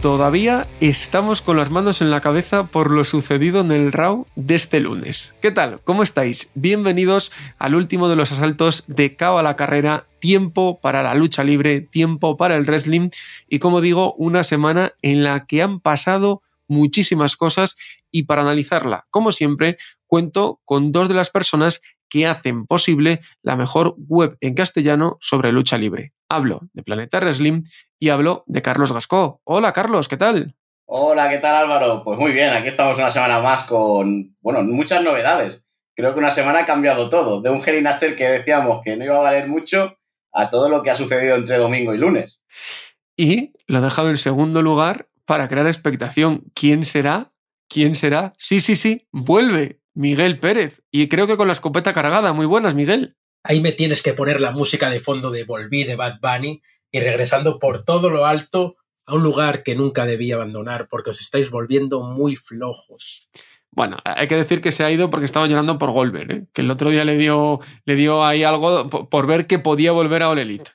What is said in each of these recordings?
Todavía estamos con las manos en la cabeza por lo sucedido en el Raw de este lunes. ¿Qué tal? ¿Cómo estáis? Bienvenidos al último de los asaltos de Cabo a la carrera, tiempo para la lucha libre, tiempo para el wrestling y como digo, una semana en la que han pasado muchísimas cosas y para analizarla, como siempre, cuento con dos de las personas que hacen posible la mejor web en castellano sobre lucha libre. Hablo de Planeta Wrestling y hablo de Carlos Gascó. Hola Carlos, ¿qué tal? Hola, ¿qué tal Álvaro? Pues muy bien, aquí estamos una semana más con, bueno, muchas novedades. Creo que una semana ha cambiado todo, de un in que decíamos que no iba a valer mucho a todo lo que ha sucedido entre domingo y lunes. Y lo he dejado en segundo lugar para crear expectación. ¿Quién será? ¿Quién será? Sí, sí, sí, vuelve Miguel Pérez. Y creo que con la escopeta cargada. Muy buenas, Miguel. Ahí me tienes que poner la música de fondo de Volví de Bad Bunny y regresando por todo lo alto a un lugar que nunca debí abandonar porque os estáis volviendo muy flojos. Bueno, hay que decir que se ha ido porque estaba llorando por Goldberg, ¿eh? que el otro día le dio, le dio ahí algo por, ver que podía volver a All Elite.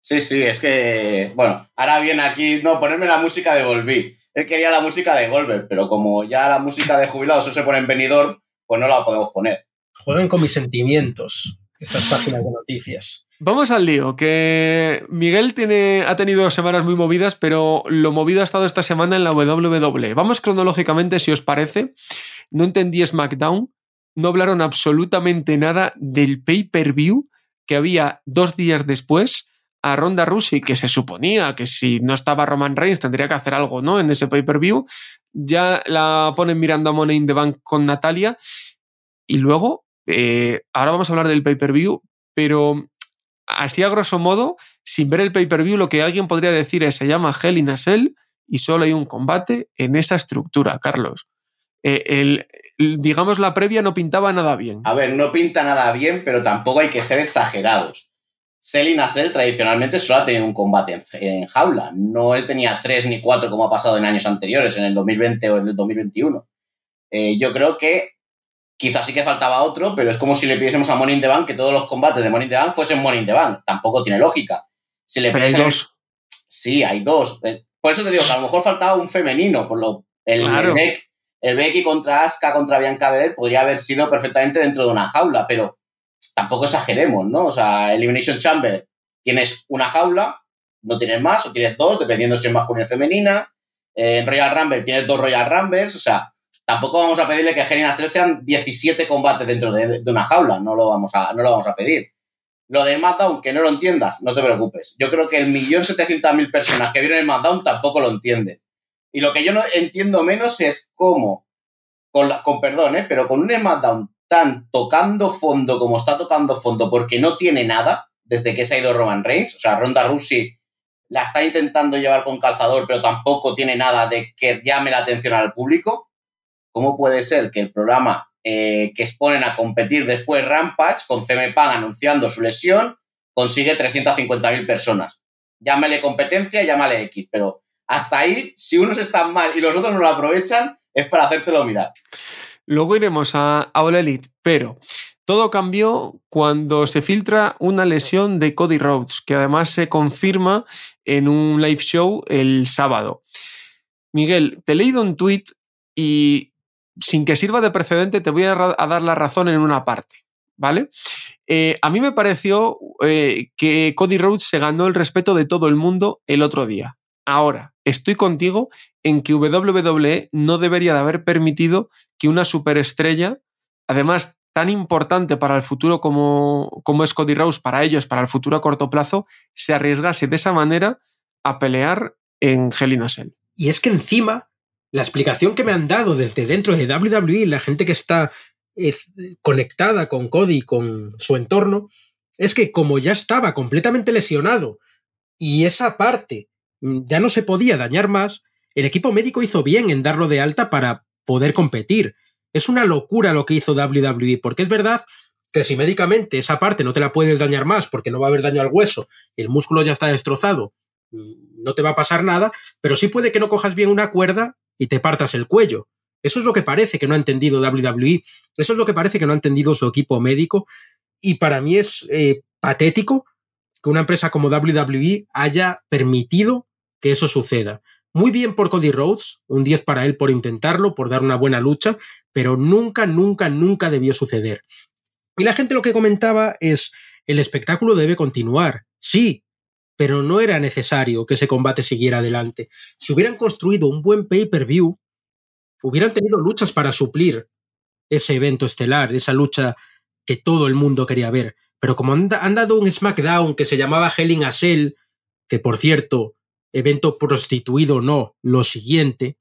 Sí, sí, es que, bueno, ahora viene aquí, no, ponerme la música de Volví. Él quería la música de Goldberg, pero como ya la música de jubilados se pone en venidor, pues no la podemos poner. Jueguen con mis sentimientos estas páginas de noticias. Vamos al lío, que Miguel tiene, ha tenido semanas muy movidas, pero lo movido ha estado esta semana en la WWE. Vamos cronológicamente, si os parece. No entendí SmackDown, no hablaron absolutamente nada del pay-per-view que había dos días después a Ronda Rousey, que se suponía que si no estaba Roman Reigns tendría que hacer algo, ¿no? En ese pay-per-view. Ya la ponen mirando a Money in the Bank con Natalia. Y luego eh, ahora vamos a hablar del pay-per-view, pero así a grosso modo, sin ver el pay-per-view, lo que alguien podría decir es, se llama Hell in a Cell y solo hay un combate en esa estructura, Carlos. Eh, digamos, la previa no pintaba nada bien. A ver, no pinta nada bien, pero tampoco hay que ser exagerados. Cell in a Cell tradicionalmente solo ha tenido un combate en, jaula. No tenía tres ni cuatro como ha pasado en años anteriores, en el 2020 o en el 2021. Eh, yo creo que Quizás sí que faltaba otro, pero es como si le pidiésemos a Money in the Bank que todos los combates de Money in the Bank fuesen Money in the Bank. Tampoco tiene lógica. Si le pero hay dos. Sí, hay dos. Eh, por eso te digo que a lo mejor faltaba un femenino. Por lo... el, el, Becky contra Asuka contra Bianca Belair podría haber sido perfectamente dentro de una jaula, pero tampoco exageremos, ¿no? O sea, Elimination Chamber, tienes una jaula, no tienes más, o tienes dos, dependiendo si es masculina o femenina. Eh, en Royal Rumble tienes dos Royal Rumbles, o sea, Tampoco vamos a pedirle que Hell in sean 17 combates dentro de, una jaula, no lo, vamos a, no lo vamos a pedir. Lo de SmackDown, que no lo entiendas, no te preocupes. Yo creo que el millón setecientas mil personas que vieron el SmackDown tampoco lo entienden. Y lo que yo no entiendo menos es cómo, con, con perdón, ¿eh? pero con un SmackDown tan tocando fondo como está tocando fondo, porque no tiene nada desde que se ha ido Roman Reigns, o sea, Ronda Rousey la está intentando llevar con calzador, pero tampoco tiene nada de que llame la atención al público. ¿Cómo puede ser que el programa eh, que exponen a competir después Rampage, con CM Punk anunciando su lesión, consigue 350.000 personas? Llámale competencia, llámale X, pero hasta ahí, si unos están mal y los otros no lo aprovechan, es para hacértelo mirar. Luego iremos a, a All Elite, pero todo cambió cuando se filtra una lesión de Cody Rhodes, que además se confirma en un live show el sábado. Miguel, te he leído un tweet y sin que sirva de precedente, te voy a, dar la razón en una parte. ¿Vale? Eh, a mí me pareció eh, que Cody Rhodes se ganó el respeto de todo el mundo el otro día. Ahora, estoy contigo en que WWE no debería de haber permitido que una superestrella, además tan importante para el futuro como, como es Cody Rhodes, para ellos, para el futuro a corto plazo, se arriesgase de esa manera a pelear en Hell in a Cell. Y es que encima la explicación que me han dado desde dentro de WWE, la gente que está eh, conectada con Cody, con su entorno, es que como ya estaba completamente lesionado y esa parte mm, ya no se podía dañar más, el equipo médico hizo bien en darlo de alta para poder competir. Es una locura lo que hizo WWE, porque es verdad que si médicamente esa parte no te la puedes dañar más porque no va a haber daño al hueso, el músculo ya está destrozado, no te va a pasar nada, pero sí puede que no cojas bien una cuerda y te partas el cuello. Eso es lo que parece que no ha entendido WWE, eso es lo que parece que no ha entendido su equipo médico y para mí es eh, patético que una empresa como WWE haya permitido que eso suceda. Muy bien por Cody Rhodes, un 10 para él por intentarlo, por dar una buena lucha, pero nunca, nunca, nunca debió suceder. Y la gente lo que comentaba es, el espectáculo debe continuar, sí, pero no era necesario que ese combate siguiera adelante. Si hubieran construido un buen pay-per-view, hubieran tenido luchas para suplir ese evento estelar, esa lucha que todo el mundo quería ver. Pero como han, dado un SmackDown que se llamaba Hell in a Cell, que por cierto evento prostituido no, lo siguiente.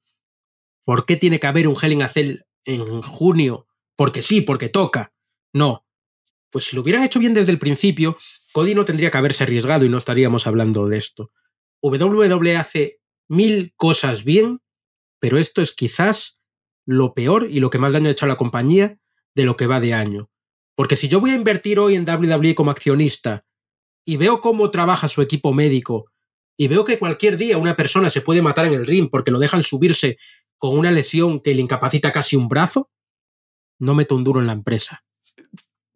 ¿Por qué tiene que haber un Hell in a Cell en junio? Porque sí, porque toca. No. Pues si lo hubieran hecho bien desde el principio, Cody no tendría que haberse arriesgado y no estaríamos hablando de esto. WWE hace mil cosas bien, pero esto es quizás lo peor y lo que más daño ha hecho a la compañía de lo que va de año. Porque si yo voy a invertir hoy en WWE como accionista y veo cómo trabaja su equipo médico y veo que cualquier día una persona se puede matar en el ring porque lo dejan subirse con una lesión que le incapacita casi un brazo, no meto un duro en la empresa.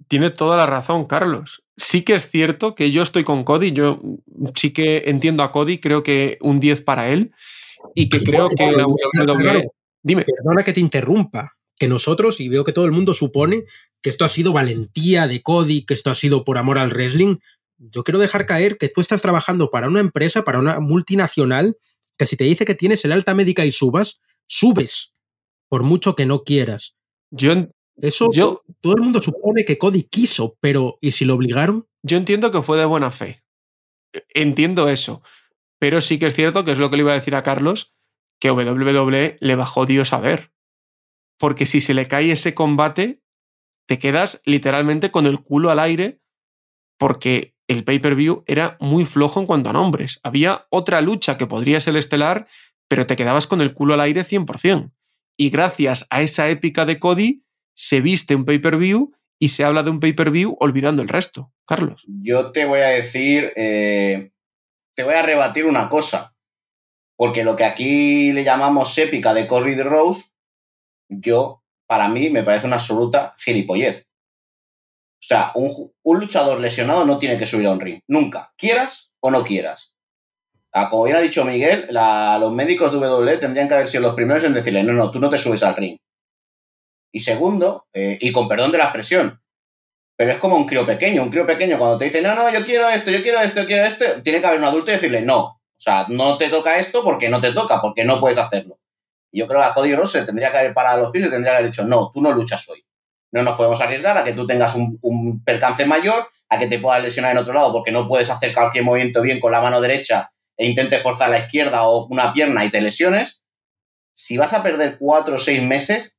Tiene toda la razón, Carlos. Sí que es cierto que yo estoy con Cody, yo sí que entiendo a Cody, creo que un 10 para él y que creo que la WWE... Dime. Perdona que te interrumpa, que nosotros, y veo que todo el mundo supone que esto ha sido valentía de Cody, que esto ha sido por amor al wrestling, yo quiero dejar caer que tú estás trabajando para una empresa, para una multinacional, que si te dice que tienes el alta médica y subas, subes, por mucho que no quieras. Yo, Eso yo, todo el mundo supone que Cody quiso, pero ¿y si lo obligaron? Yo entiendo que fue de buena fe. Entiendo eso. Pero sí que es cierto, que es lo que le iba a decir a Carlos, que WWE le bajó Dios a ver. Porque si se le cae ese combate, te quedas literalmente con el culo al aire porque el pay-per-view era muy flojo en cuanto a nombres. Había otra lucha que podría ser estelar, pero te quedabas con el culo al aire 100%. Y gracias a esa épica de Cody, se viste un pay-per-view y se habla de un pay-per-view olvidando el resto. Carlos. Yo te voy a decir, eh, te voy a rebatir una cosa. Porque lo que aquí le llamamos épica de Cody Rose, yo, para mí, me parece una absoluta gilipollez. O sea, un, luchador lesionado no tiene que subir a un ring. Nunca. Quieras o no quieras. Ah, como bien ha dicho Miguel, los médicos de WWE tendrían que haber sido los primeros en decirle, no, no, tú no te subes al ring. Y segundo, eh, y con perdón de la expresión, pero es como un crío pequeño. Un crío pequeño cuando te dice, no, no, yo quiero esto, yo quiero esto, yo quiero esto, tiene que haber un adulto y decirle, no. O sea, no te toca esto porque no te toca, porque no puedes hacerlo. Yo creo que a Cody Rose tendría que haber parado los pies y tendría que haber dicho, no, tú no luchas hoy. No nos podemos arriesgar a que tú tengas un, percance mayor, a que te puedas lesionar en otro lado porque no puedes hacer cualquier movimiento bien con la mano derecha e intentes forzar la izquierda o una pierna y te lesiones. Si vas a perder cuatro o seis meses,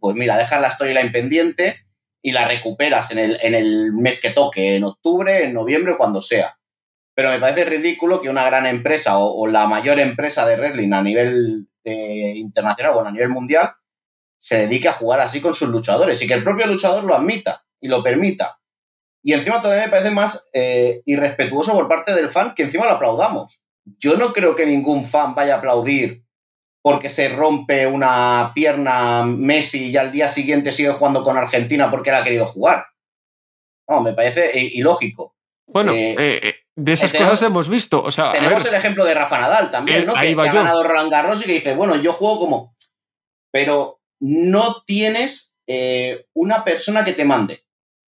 pues mira, dejas la storyline pendiente y la recuperas en el, en el mes que toque, en octubre, en noviembre, cuando sea. Pero me parece ridículo que una gran empresa o, la mayor empresa de wrestling a nivel eh, internacional o a nivel mundial se dedique a jugar así con sus luchadores y que el propio luchador lo admita y lo permita. Y encima todavía me parece más eh, irrespetuoso por parte del fan que encima lo aplaudamos. Yo no creo que ningún fan vaya a aplaudir porque se rompe una pierna Messi y al día siguiente sigue jugando con Argentina porque él ha querido jugar. No, me parece eh, ilógico. Bueno, eh, de esas cosas hemos visto. O sea, tenemos el ejemplo de Rafa Nadal también, ¿no? Que, que ha ganado Roland Garros y que dice, bueno, yo juego como. Pero no tienes eh, una persona que te mande.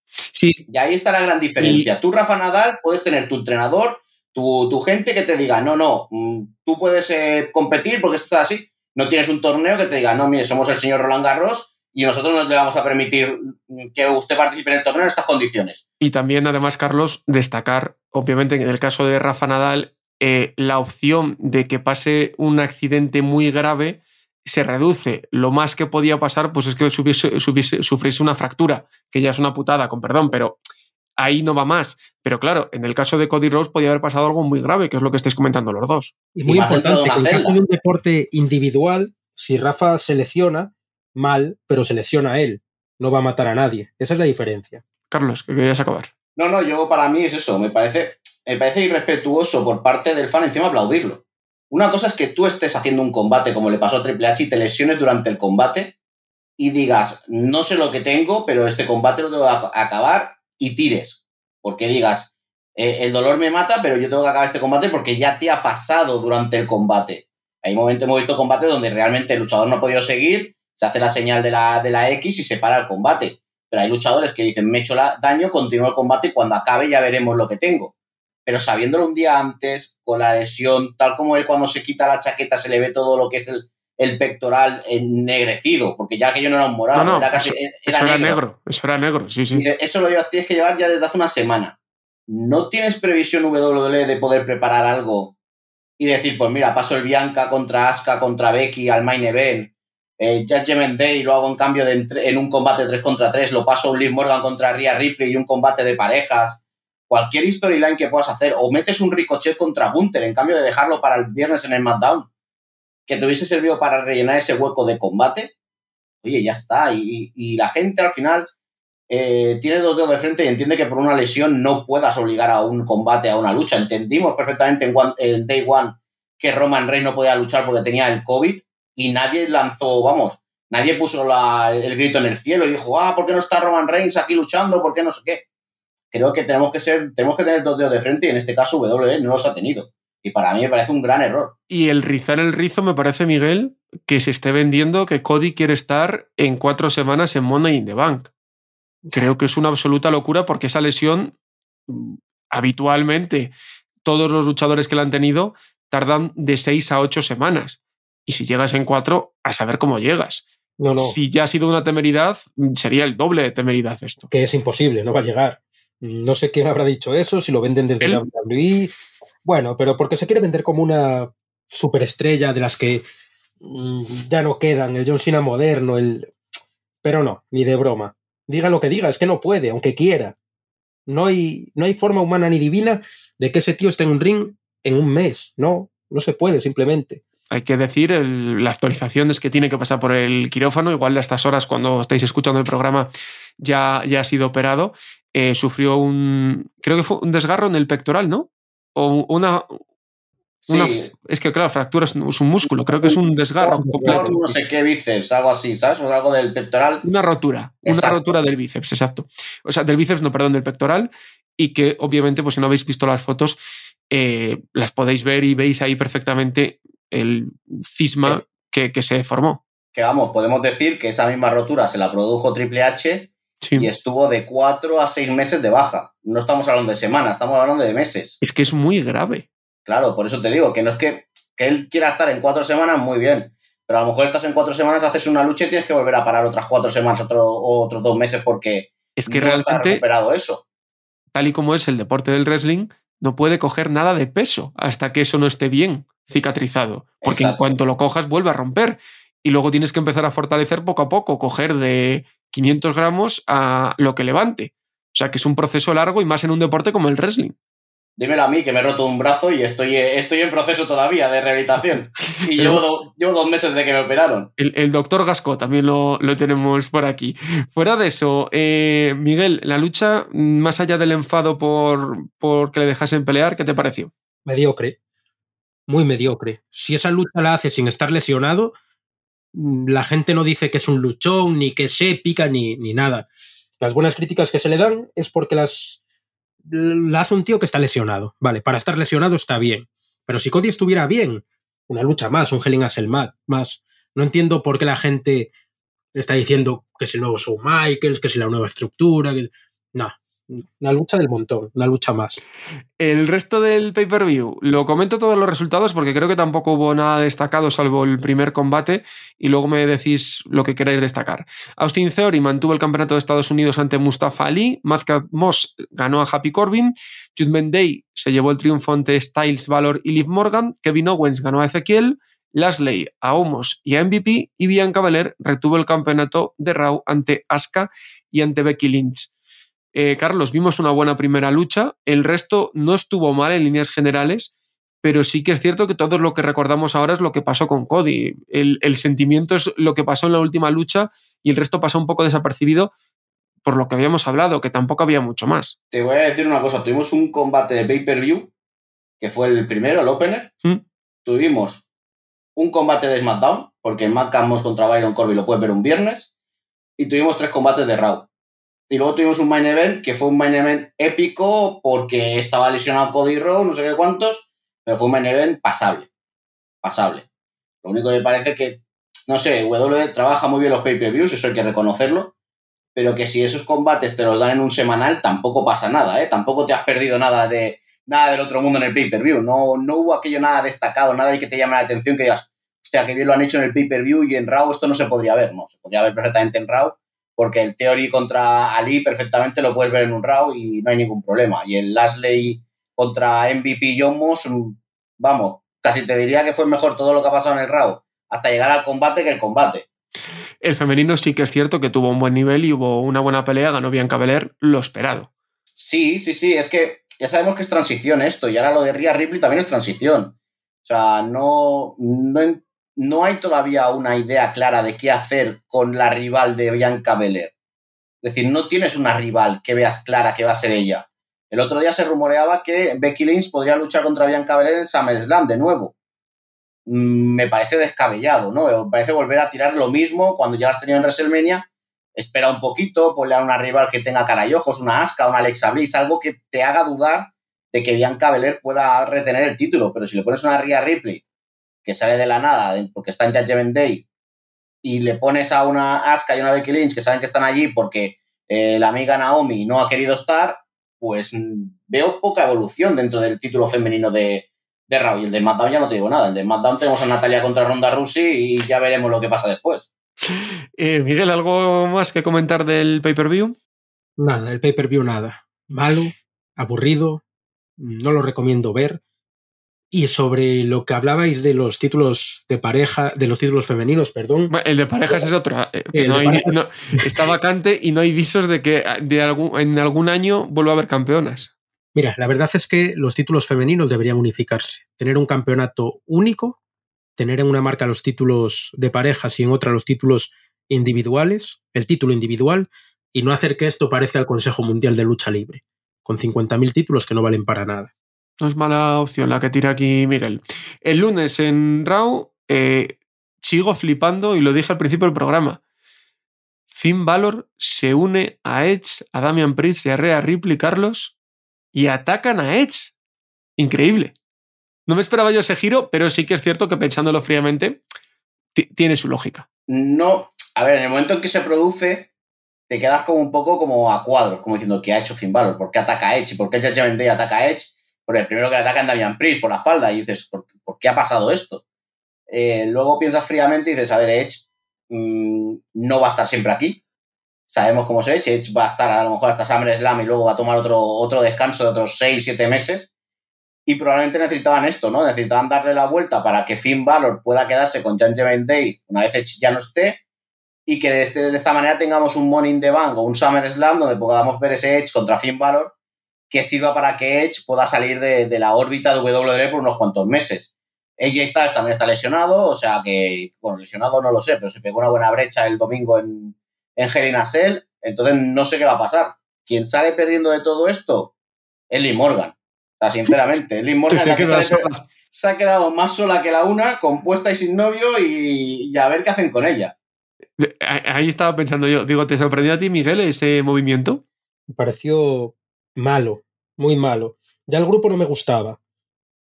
Sí. Y ahí está la gran diferencia. Tú, Rafa Nadal, puedes tener tu entrenador, tu, gente que te diga, no, no, mm, tú puedes eh, competir porque esto es así. No tienes un torneo que te diga, no, mire, somos el señor Roland Garros y nosotros no le vamos a permitir mm, que usted participe en el torneo en estas condiciones. Y también, además, Carlos, destacar, obviamente, en el caso de Rafa Nadal, eh, la opción de que pase un accidente muy grave se reduce. Lo más que podía pasar, pues es que sufriese una fractura, que ya es una putada, con perdón, pero ahí no va más. Pero claro, en el caso de Cody Rose podía haber pasado algo muy grave, que es lo que estáis comentando los dos. Y muy importante, que en el caso de un deporte individual, si Rafa se lesiona, mal, pero se lesiona a él. No va a matar a nadie. Esa es la diferencia. Carlos, que querías acabar. No, no, yo para mí es eso. Me parece, me parece irrespetuoso por parte del fan encima aplaudirlo. Una cosa es que tú estés haciendo un combate como le pasó a Triple H y te lesiones durante el combate y digas, no sé lo que tengo, pero este combate lo tengo que acabar y tires. Porque digas, eh, el dolor me mata, pero yo tengo que acabar este combate porque ya te ha pasado durante el combate. Hay momentos, hemos visto combates donde realmente el luchador no ha podido seguir, se hace la señal de la, de la X y se para el combate. Pero hay luchadores que dicen, me he hecho daño, continúo el combate y cuando acabe ya veremos lo que tengo pero sabiéndolo un día antes, con la lesión, tal como él cuando se quita la chaqueta se le ve todo lo que es el, pectoral ennegrecido, porque ya que yo no era un morado, era casi. Eso, era, negro. Eso era negro, sí, sí. eso lo tienes que llevar ya desde hace una semana. ¿No tienes previsión WWE de poder preparar algo y decir, pues mira, paso el Bianca contra Asuka, contra Becky al main event, eh, Judgment Day lo hago en cambio de en un combate 3 contra 3, lo paso un Liv Morgan contra Rhea Ripley y un combate de parejas cualquier storyline que puedas hacer, o metes un ricochet contra Gunter en cambio de dejarlo para el viernes en el SmackDown, que te hubiese servido para rellenar ese hueco de combate, oye, ya está. Y, la gente al final eh, tiene dos dedos de frente y entiende que por una lesión no puedas obligar a un combate, a una lucha. Entendimos perfectamente en, Day One que Roman Reigns no podía luchar porque tenía el COVID y nadie lanzó, vamos, nadie puso el grito en el cielo y dijo, ah, ¿por qué no está Roman Reigns aquí luchando? ¿Por qué no sé qué? creo que tenemos que ser, tenemos que tener dos dedos de frente y en este caso WWE no los ha tenido. Y para mí me parece un gran error. Y el rizar el rizo me parece, Miguel, que se esté vendiendo que Cody quiere estar en cuatro semanas en Money in the Bank. Creo que es una absoluta locura porque esa lesión, mm, habitualmente, todos los luchadores que la han tenido tardan de seis a ocho semanas. Y si llegas en cuatro, a saber cómo llegas. No, no. Si ya ha sido una temeridad, sería el doble de temeridad esto. Que es imposible, no va a llegar. No sé quién habrá dicho eso, si lo venden desde la WWE. Bueno, pero porque se quiere vender como una superestrella de las que mm, ya no quedan, el John Cena moderno, el... Pero no, ni de broma. Diga lo que diga, es que no puede, aunque quiera. No hay, no hay forma humana ni divina de que ese tío esté en un ring en un mes. No, no se puede, simplemente hay que decir, la actualización es que tiene que pasar por el quirófano, igual a estas horas cuando estáis escuchando el programa ya, ya ha sido operado, eh, sufrió un, creo que fue un desgarro en el pectoral, ¿no? O una... es que, claro, fractura es un músculo, creo que es un desgarro completo. No sé qué bíceps, algo así, ¿sabes? O algo del pectoral. Una rotura, una rotura del bíceps, exacto. O sea, del bíceps, no, perdón, del pectoral, y que obviamente, pues si no habéis visto las fotos, eh, las podéis ver y veis ahí perfectamente el cisma que, se formó. Que vamos, podemos decir que esa misma rotura se la produjo Triple H y estuvo de cuatro a seis meses de baja. No estamos hablando de semanas, estamos hablando de meses. Es que es muy grave. Claro, por eso te digo, que no es que, que él quiera estar en cuatro semanas, muy bien. Pero a lo mejor estás en cuatro semanas, haces una lucha y tienes que volver a parar otras cuatro semanas, otro, otros dos meses, porque es que realmente, está recuperado eso. Tal y como es el deporte del wrestling, no puede coger nada de peso hasta que eso no esté bien cicatrizado, porque en cuanto lo cojas vuelve a romper y luego tienes que empezar a fortalecer poco a poco, coger de 500 gramos a lo que levante. O sea que es un proceso largo y más en un deporte como el wrestling. Dímelo a mí, que me he roto un brazo y estoy, estoy en proceso todavía de rehabilitación. Y llevo, dos meses de que me operaron. El, doctor Gasco también lo, tenemos por aquí. Fuera de eso, eh, Miguel, la lucha, más allá del enfado por, por que le dejasen pelear, ¿qué te pareció? Mediocre. Muy mediocre. Si esa lucha la hace sin estar lesionado, mm, la gente no dice que es un luchón, ni que es épica, ni, ni nada. Las buenas críticas que se le dan es porque las la hace un tío que está lesionado. Vale, para estar lesionado está bien. Pero si Cody estuviera bien, una lucha más, un Helen el más. No entiendo por qué la gente está diciendo que es el nuevo Show Michaels, que es la nueva estructura. Que... No, una lucha del montón, una lucha más. El resto del pay-per-view, lo comento todos los resultados porque creo que tampoco hubo nada destacado salvo el primer combate y luego me decís lo que queráis destacar. Austin Theory mantuvo el campeonato de Estados Unidos ante Mustafa Ali, Mazkat Moss ganó a Happy Corbin, Judgment Day se llevó el triunfo ante Styles, Valor y Liv Morgan, Kevin Owens ganó a Ezequiel, Lasley a Homos y a MVP y Bianca Belair retuvo el campeonato de Raw ante Asuka y ante Becky Lynch. Eh, Carlos, vimos una buena primera lucha, el resto no estuvo mal en líneas generales, pero sí que es cierto que todo lo que recordamos ahora es lo que pasó con Cody. El, el, sentimiento es lo que pasó en la última lucha y el resto pasó un poco desapercibido por lo que habíamos hablado, que tampoco había mucho más. Te voy a decir una cosa, tuvimos un combate de pay-per-view, que fue el primero, el opener. ¿Mm? Tuvimos un combate de SmackDown, porque en Matt contra Byron Corbin lo puedes ver un viernes, y tuvimos tres combates de Raw. Y luego tuvimos un main event, que fue un main event épico, porque estaba lesionado Cody Rhodes, no sé qué cuántos, pero fue un main event pasable. Pasable. Lo único que me parece que, no sé, WWE trabaja muy bien los pay-per-views, eso hay que reconocerlo, pero que si esos combates te los dan en un semanal, tampoco pasa nada, ¿eh? Tampoco te has perdido nada de nada del otro mundo en el pay-per-view. No, no hubo aquello nada destacado, nada que te llame la atención, que digas, hostia, que bien lo han hecho en el pay-per-view y en Raw esto no se podría ver, ¿no? Se podría ver perfectamente en Raw, porque el Theory contra Ali perfectamente lo puedes ver en un Raw y no hay ningún problema. Y el Lashley contra MVP John vamos, casi te diría que fue mejor todo lo que ha pasado en el Raw hasta llegar al combate que el combate. El femenino sí que es cierto que tuvo un buen nivel y hubo una buena pelea, ganó Bianca Belair, lo esperado. Sí, sí, sí, es que ya sabemos que es transición esto, y ahora lo de Rhea Ripley también es transición. O sea, no, no, no hay todavía una idea clara de qué hacer con la rival de Bianca Belair. Es decir, no tienes una rival que veas clara que va a ser ella. El otro día se rumoreaba que Becky Lynch podría luchar contra Bianca Belair en SummerSlam de nuevo. Mm, me parece descabellado, ¿no? Me parece volver a tirar lo mismo cuando ya has tenido en WrestleMania. Espera un poquito, ponle a una rival que tenga cara y ojos, una Asuka, una Alexa Bliss, algo que te haga dudar de que Bianca Belair pueda retener el título. Pero si le pones una Rhea Ripley que sale de la nada porque está en Judgment Day y le pones a una Asuka y una Becky Lynch que saben que están allí porque eh, la amiga Naomi no ha querido estar, pues veo poca evolución dentro del título femenino de, de Raw. Y el de SmackDown ya no te digo nada. El de SmackDown tenemos a Natalia contra Ronda Rousey y ya veremos lo que pasa después. Eh, Miguel, ¿algo más que comentar del pay-per-view? Nada, el pay-per-view nada. Malo, aburrido, no lo recomiendo ver. Y sobre lo que hablabais de los títulos de pareja, de los títulos femeninos, perdón. El de parejas es otra. Eh, está vacante y no hay visos de que de algún, en algún año vuelva a haber campeonas. Mira, la verdad es que los títulos femeninos deberían unificarse. Tener un campeonato único, tener en una marca los títulos de parejas y en otra los títulos individuales, el título individual, y no hacer que esto parezca el Consejo Mundial de Lucha Libre, con 50.000 títulos que no valen para nada. No es mala opción la que tira aquí Miguel. El lunes en Raw eh, sigo flipando y lo dije al principio del programa. Finn Balor se une a Edge, a Damian Priest y a Rhea Ripley, Carlos, y atacan a Edge. Increíble. No me esperaba yo ese giro, pero sí que es cierto que pensándolo fríamente, tiene su lógica. No, a ver, en el momento en que se produce, te quedas como un poco como a cuadros, como diciendo que ha hecho Finn Balor, ¿por qué ataca a Edge? ¿Y por qué Judgment Day ataca a Edge? Porque el primero que le ataca es Damian Priest por la espalda y dices, ¿por, qué ha pasado esto? Eh, luego piensas fríamente y dices, a ver, Edge mm, no va a estar siempre aquí, sabemos cómo se eche. Edge va a estar a lo mejor hasta SummerSlam y luego va a tomar otro, otro descanso de otros 6, 7 meses. Y probablemente necesitaban esto, ¿no? Necesitaban darle la vuelta para que Finn Balor pueda quedarse con Judgment Day una vez Edge ya no esté y que de, este, esta manera tengamos un Money in the Bank o un SummerSlam donde podamos ver ese Edge contra Finn Balor que sirva para que Edge pueda salir de, la órbita de WWE por unos cuantos meses. AJ Styles también está lesionado, o sea que, bueno, lesionado no lo sé, pero se pegó una buena brecha el domingo en, en Hell in entonces no sé qué va a pasar. Quien sale perdiendo de todo esto es Lee Morgan. O sea, sinceramente, Lee Morgan se, ha quedado más sola que la una, compuesta y sin novio, y, a ver qué hacen con ella. Ahí estaba pensando yo. Digo, ¿te sorprendió a ti, Miguel, ese movimiento? Me pareció malo, muy malo. Ya el grupo no me gustaba.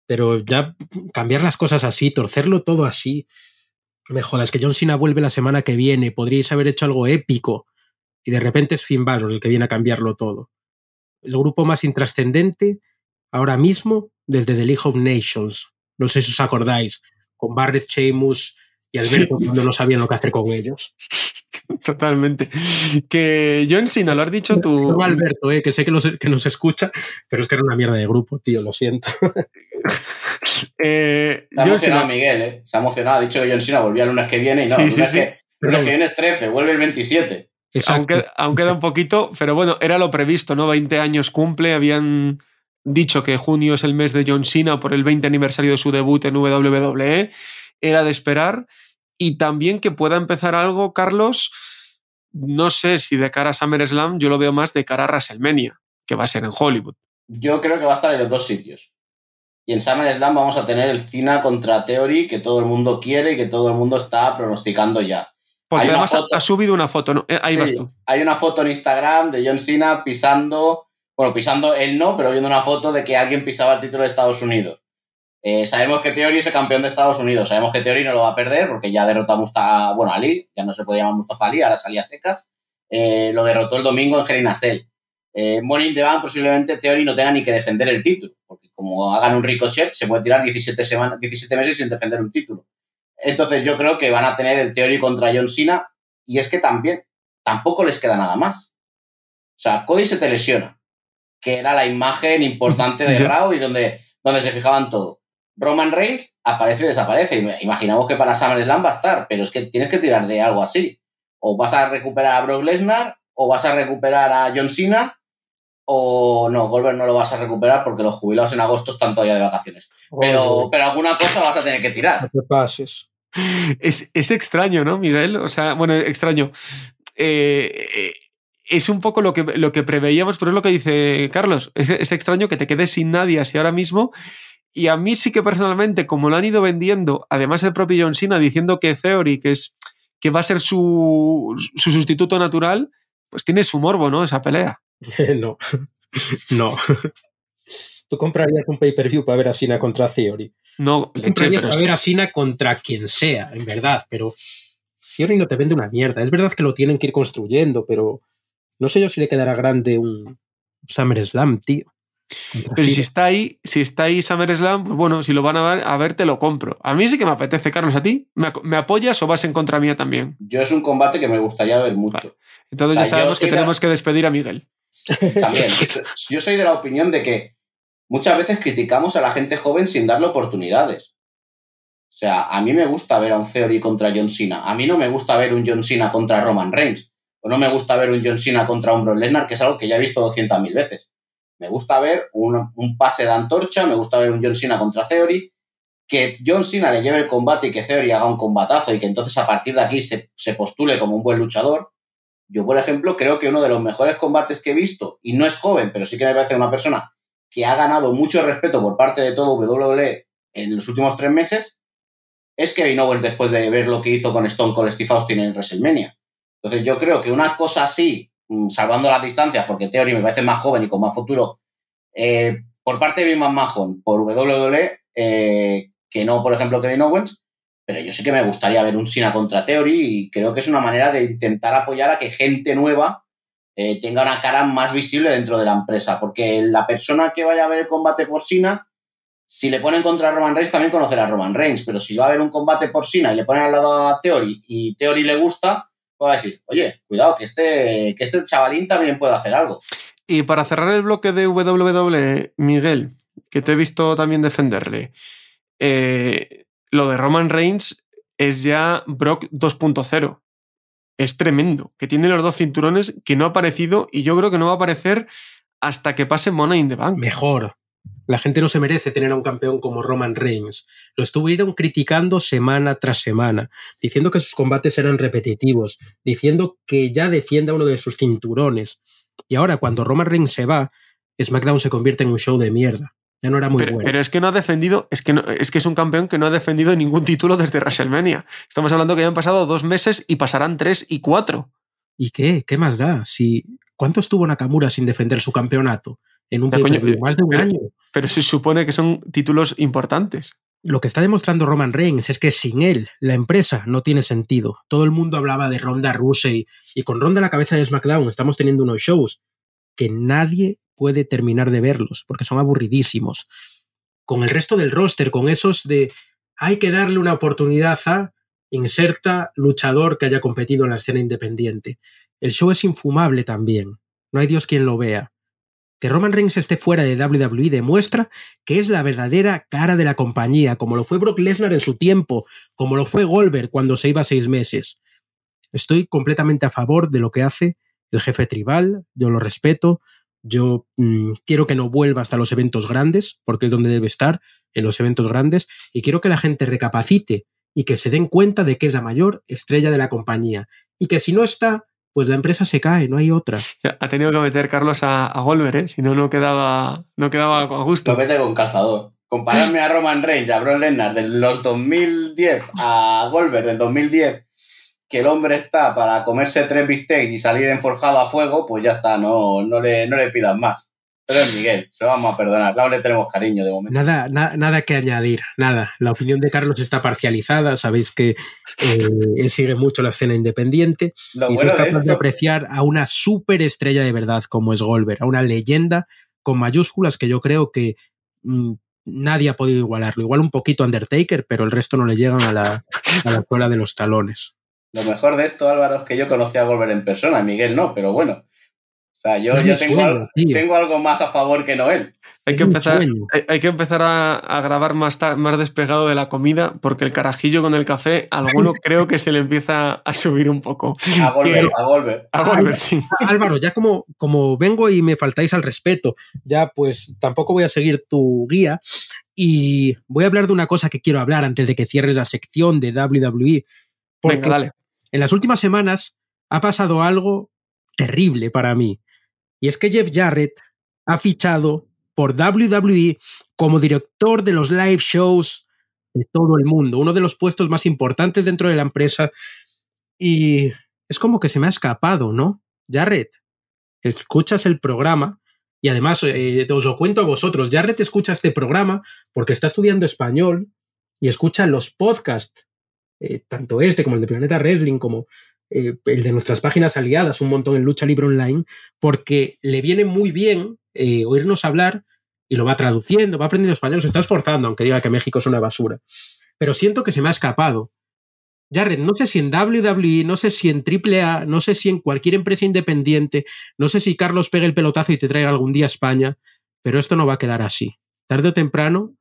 Pero ya cambiar las cosas así, torcerlo todo así, me jodas, que John Cena vuelve la semana que viene, podríais haber hecho algo épico. Y de repente es Finn Balor el que viene a cambiarlo todo. El grupo más intrascendente ahora mismo desde The League of Nations. No sé si os acordáis, con Barrett, Sheamus y Alberto cuando no sabían lo que hacer con ellos. Totalmente. Que John Cena, lo has dicho tú. No, Alberto, eh, que sé que nos, que nos escucha, pero es que era una mierda de grupo, tío, lo siento. eh, Se ha emocionado Miguel, ¿eh? Se ha emocionado. Ha dicho que John Cena volvía el lunes que viene y no, el lunes, Que, el lunes que viene es 13, vuelve el 27. Aunque, aunque da un poquito, pero bueno, era lo previsto, ¿no? 20 años cumple, habían dicho que junio es el mes de John Cena por el 20 aniversario de su debut en WWE, era de esperar. Y también que pueda empezar algo, Carlos, no sé si de cara a SummerSlam, yo lo veo más de cara a WrestleMania, que va a ser en Hollywood. Yo creo que va a estar en los dos sitios. Y en SummerSlam vamos a tener el Cena contra Theory que todo el mundo quiere y que todo el mundo está pronosticando ya. Porque además ha subido una foto, ¿no? Eh, ahí vas tú. Hay una foto en Instagram de John Cena pisando, bueno, pisando él no, pero viendo una foto de que alguien pisaba el título de Estados Unidos. Eh, sabemos que Theory es el campeón de Estados Unidos, sabemos que Theory no lo va a perder porque ya derrotó a Mustafa, bueno, Ali, ya no se puede llamar Mustafa Ali, ahora salía secas. Eh, lo derrotó el domingo en Cell. Eh, Morning the Bank posiblemente Theory no tenga ni que defender el título, porque como hagan un ricochet se puede tirar 17, semanas, 17 meses sin defender un título. Entonces yo creo que van a tener el Theory contra John Cena y es que también tampoco les queda nada más. O sea, Cody se te lesiona, que era la imagen importante de Raw y donde, donde se fijaban todo. Roman Reigns aparece y desaparece. Imaginamos que para SummerSlam va a estar, pero es que tienes que tirar de algo así. O vas a recuperar a Brock Lesnar, o vas a recuperar a John Cena, o no, Goldberg no lo vas a recuperar porque los jubilados en agosto están todavía de vacaciones. Pero, pero alguna cosa vas a tener que tirar. No te pases. Es, es, extraño, ¿no, Miguel? O sea, bueno, extraño. Eh, eh, es un poco lo que, lo que preveíamos, pero es lo que dice Carlos. Es, es, extraño que te quedes sin nadie así ahora mismo. Y a mí sí que personalmente, como lo han ido vendiendo, además el propio John Cena diciendo que Theory, que, es, que va a ser su, su sustituto natural, pues tiene su morbo, ¿no? Esa pelea. no, no. ¿Tú comprarías un pay-per-view para ver a Cena contra Theory? No, comprarías para ver a Cena contra quien sea, en verdad, pero Theory no te vende una mierda. Es verdad que lo tienen que ir construyendo, pero no sé yo si le quedará grande un SummerSlam, tío. Pero si está ahí, si está ahí SummerSlam, pues bueno, si lo van a ver, a ver, te lo compro. A mí sí que me apetece, Carlos, ¿a ti? ¿Me, apoyas o vas en contra mía también? Yo es un combate que me gustaría ver mucho. Entonces ya sabemos que tenemos que despedir a Miguel. También. yo soy de la opinión de que muchas veces criticamos a la gente joven sin darle oportunidades. O sea, a mí me gusta ver a un Theory contra John Cena. A mí no me gusta ver un John Cena contra Roman Reigns. O no me gusta ver un John Cena contra un Brock Lesnar, que es algo que ya he visto 200.000 veces. Me gusta ver un, pase de antorcha, me gusta ver un John Cena contra Theory, que John Cena le lleve el combate y que Theory haga un combatazo y que entonces a partir de aquí se, postule como un buen luchador. Yo, por ejemplo, creo que uno de los mejores combates que he visto, y no es joven, pero sí que me parece una persona que ha ganado mucho respeto por parte de todo WWE en los últimos tres meses, es Kevin Owens después de ver lo que hizo con Stone Cold Steve Austin en WrestleMania. Entonces yo creo que una cosa así salvando las distancias, porque Theory me parece más joven y con más futuro, eh, por parte de Vince McMahon, por WWE, eh, que no, por ejemplo, Kevin Owens, pero yo sí que me gustaría ver un Sina contra Theory y creo que es una manera de intentar apoyar a que gente nueva eh, tenga una cara más visible dentro de la empresa, porque la persona que vaya a ver el combate por Sina, si le ponen contra Roman Reigns, también conocerá a Roman Reigns, pero si va a haber un combate por Sina y le ponen al lado a Theory y Theory le gusta, puedo decir, oye, cuidado, que este, que este chavalín también puede hacer algo. Y para cerrar el bloque de WWE, Miguel, que te he visto también defenderle, eh, lo de Roman Reigns es ya Brock 2.0. Es tremendo, que tiene los dos cinturones que no ha aparecido y yo creo que no va a aparecer hasta que pase Money in the Bank. Mejor, la gente no se merece tener a un campeón como Roman Reigns. Lo estuvieron criticando semana tras semana, diciendo que sus combates eran repetitivos, diciendo que ya defienda uno de sus cinturones. Y ahora, cuando Roman Reigns se va, SmackDown se convierte en un show de mierda. Ya no era muy pero, bueno. Pero es que no ha defendido, es que, es que es un campeón que no ha defendido ningún título desde WrestleMania. Estamos hablando que ya han pasado dos meses y pasarán tres y cuatro. ¿Y qué? ¿Qué más da? Si, ¿Cuánto estuvo Nakamura sin defender su campeonato? En un más de un año. Pero se supone que son títulos importantes. Lo que está demostrando Roman Reigns es que sin él la empresa no tiene sentido. Todo el mundo hablaba de Ronda Rousey y con Ronda la cabeza de SmackDown estamos teniendo unos shows que nadie puede terminar de verlos porque son aburridísimos. Con el resto del roster, con esos de hay que darle una oportunidad a inserta luchador que haya competido en la escena independiente. El show es infumable también. No hay Dios quien lo vea. Que Roman Reigns esté fuera de WWE demuestra que es la verdadera cara de la compañía, como lo fue Brock Lesnar en su tiempo, como lo fue Goldberg cuando se iba seis meses. estoy completamente a favor de lo que hace el jefe tribal, yo lo respeto, yo mm, quiero que no vuelva hasta los eventos grandes, porque es donde debe estar, en los eventos grandes, y quiero que la gente recapacite y que se den cuenta de que es la mayor estrella de la compañía, y que si no está, pues la empresa se cae, no hay otra. Ha tenido que meter Carlos a, a Golver, ¿eh? si no, no quedaba, no quedaba a gusto. Lo mete con calzador. Compararme a Roman Reigns, a Brock Lesnar de los 2010 a Goldberg del 2010 que el hombre está para comerse tres bistecs y salir enforjado a fuego, pues ya está, no, no, le, no le pidas más. Pero es Miguel, se vamos a perdonar, no le tenemos cariño de momento. Nada, nada que añadir, nada. La opinión de Carlos está parcializada, sabéis que eh, él sigue mucho la escena independiente Lo y bueno es de capaz de apreciar a una superestrella de verdad como es Goldberg, a una leyenda con mayúsculas que yo creo que mm, nadie ha podido igualarlo. Igual un poquito Undertaker, pero el resto no le llegan a la, a la cola de los talones. lo mejor de esto, Álvaro, es que yo conocí a Goldberg en persona, Miguel no, pero bueno. O sea, yo, yo tengo, sueño, al- tío. tengo algo más a favor que Noel. Hay Es que, empezar, hay, hay que empezar a, a grabar más, más despegado de la comida, porque el carajillo con el café, alguno creo que se le empieza a subir un poco. A Goldberg, a Goldberg. A volver, sí. Álvaro, ya como, como vengo y me faltáis al respeto, ya pues tampoco voy a seguir tu guía y voy a hablar de una cosa que quiero hablar antes de que cierres la sección de WWE. Porque Venga, dale. en las últimas semanas ha pasado algo terrible para mí. Y es que Jeff Jarrett ha fichado por WWE como director de los live shows de todo el mundo, uno de los puestos más importantes dentro de la empresa. Y es como que se me ha escapado, ¿no? Jarrett, escuchas el programa y además eh, os lo cuento a vosotros. Jarrett escucha este programa porque está estudiando español y escucha los podcasts, eh, tanto este como el de Planeta Wrestling, como eh, el de nuestras páginas aliadas, un montón en Lucha Libre Online, porque le viene muy bien eh, oírnos hablar y lo va traduciendo, va aprendiendo español, se está esforzando, aunque diga que México es una basura. Pero siento que se me ha escapado. Jared, no sé si en WWE, no sé si en AAA, no sé si en cualquier empresa independiente, no sé si Carlos pegue el pelotazo y te traiga algún día a España, pero esto no va a quedar así. Tarde o temprano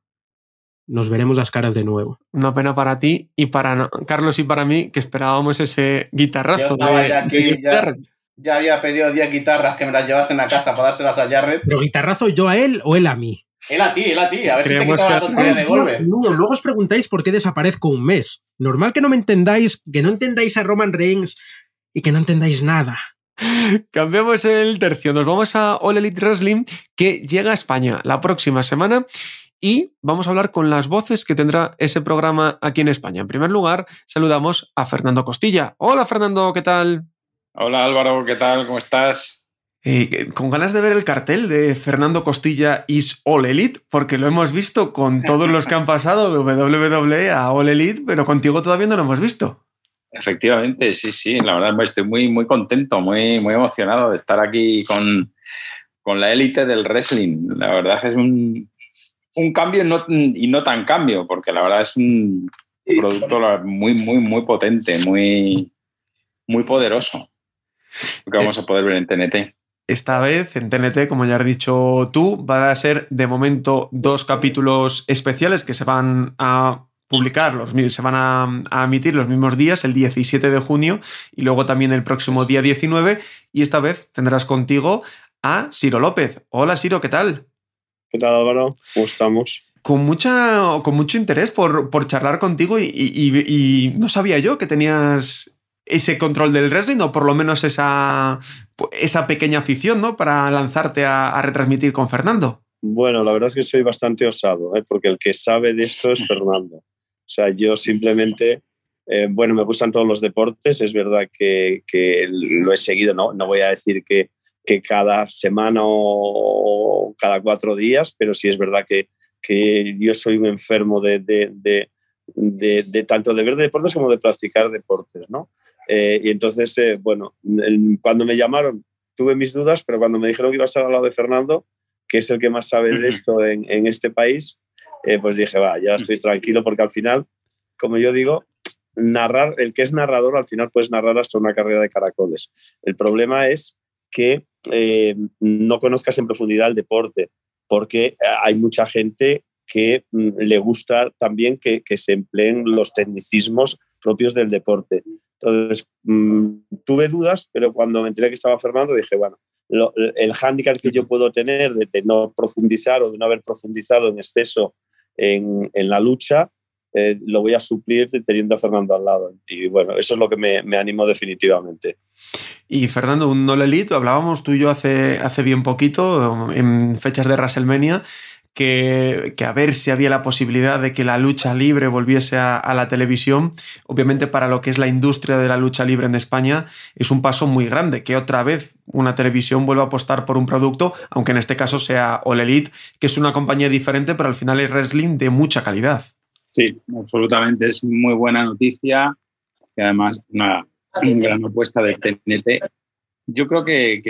nos veremos las caras de nuevo. Una pena para ti y para no- Carlos y para mí, que esperábamos ese guitarrazo de, ya de había pedido 10 guitarras que me las llevasen a casa para dárselas a Jarrett. Pero guitarrazo yo a él o él a mí. Él a ti, él a ti, a ver si te Creemos la tontería de. No, luego os preguntáis por qué desaparezco un mes. Normal que no me entendáis, que no entendáis a Roman Reigns y que no entendáis nada. Cambiamos el tercio, nos vamos a All Elite Wrestling que llega a España la próxima semana y vamos a hablar con las voces que tendrá ese programa aquí en España. En primer lugar, saludamos a Fernando Costilla. Hola Fernando, ¿qué tal? Hola Álvaro, ¿qué tal? ¿Cómo estás? Eh, con ganas de ver el cartel de Fernando Costilla is All Elite, porque lo hemos visto con todos los que han pasado de WWE a All Elite, pero contigo todavía no lo hemos visto. Efectivamente, sí, sí, la verdad estoy muy, muy contento, muy, muy emocionado de estar aquí con, con la élite del wrestling. La verdad es que es un, un cambio y no, y no tan cambio, porque la verdad es un producto muy, muy, muy potente, muy, muy poderoso, lo que vamos a poder ver en TNT. Esta vez en TNT, como ya has dicho tú, van a ser de momento dos capítulos especiales que se van a publicar, los, se van a, a emitir los mismos días, el 17 de junio y luego también el próximo día 19. Y esta vez tendrás contigo a Siro López. Hola Siro, ¿qué tal? ¿Qué tal, Álvaro? ¿Cómo estamos? Con, mucha, con mucho interés por, por charlar contigo y, y- y- no sabía yo que tenías ese control del wrestling o por lo menos esa, esa pequeña afición ¿no? para lanzarte a, a retransmitir con Fernando. Bueno, la verdad es que soy bastante osado, ¿eh? porque el que sabe de esto es Fernando. O sea, yo simplemente, eh, bueno, me gustan todos los deportes, es verdad que, que lo he seguido, no, no voy a decir que, que cada semana o cada cuatro días, pero sí es verdad que, que yo soy un enfermo de, de, de, de- tanto de ver deportes como de practicar deportes, ¿no? Eh, y entonces, eh, bueno, el- cuando me llamaron tuve mis dudas, pero cuando me dijeron que iba a estar al lado de Fernando, que es el que más sabe de esto en, en este país, eh, pues dije, va, ya estoy tranquilo, porque al final, como yo digo, narrar, el que es narrador, al final puedes narrar hasta una carrera de caracoles. El problema es que eh, no conozcas en profundidad el deporte, porque hay mucha gente que mm, le gusta también que, que se empleen los tecnicismos propios del deporte. Entonces, mm, tuve dudas, pero cuando me enteré que estaba Fernando, dije, bueno, el hándicap que yo puedo tener de, no profundizar o de no haber profundizado en exceso en, en la lucha, eh, lo voy a suplir teniendo a Fernando al lado. Y bueno, eso es lo que me, animó definitivamente. Y Fernando, un No hablábamos tú y yo hace, hace bien poquito, en fechas de WrestleMania, que, a ver si había la posibilidad de que la lucha libre volviese a, la televisión. Obviamente para lo que es la industria de la lucha libre en España es un paso muy grande, que otra vez una televisión vuelva a apostar por un producto, aunque en este caso sea All Elite, que es una compañía diferente, pero al final es wrestling de mucha calidad. Sí, absolutamente. Es muy buena noticia y además una, gran apuesta de TNT. Yo creo que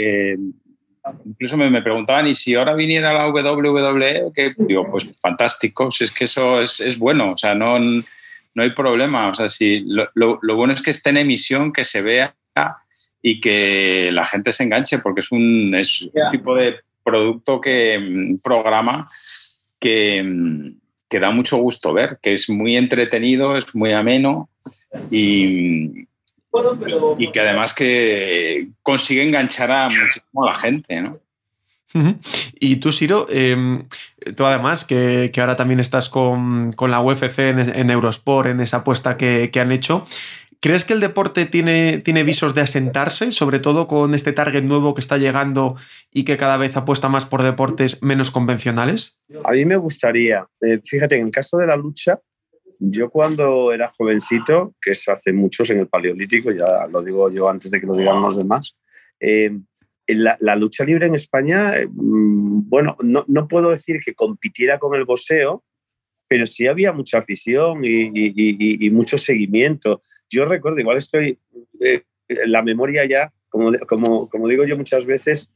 incluso me, preguntaban, ¿y si ahora viniera la WWE? Que digo, pues fantástico, si es que eso es, bueno, o sea, no, no hay problema. O sea, si lo, bueno es que esté en emisión, que se vea y que la gente se enganche, porque es un, es un tipo de producto que mm, programa que, mm, que da mucho gusto ver, que es muy entretenido, es muy ameno y, y que además que consigue enganchar a muchísimo la gente, ¿no? Y tú, Siro, em, tú además, que, ahora también estás con, la UFC en, Eurosport, en esa apuesta que, han hecho, ¿crees que el deporte tiene, tiene, visos de asentarse, sobre todo con este target nuevo que está llegando y que cada vez apuesta más por deportes menos convencionales? A mí me gustaría, eh, fíjate, en el caso de la lucha, yo cuando era jovencito, que es hace muchos en el Paleolítico, ya lo digo yo antes de que lo digan los demás, eh, la, lucha libre en España, eh, mm, bueno, no, no, puedo decir que compitiera con el boxeo, pero sí había mucha afición y, y, y, mucho seguimiento. Yo recuerdo, igual estoy, eh, la memoria ya, como, como, como, digo yo muchas veces,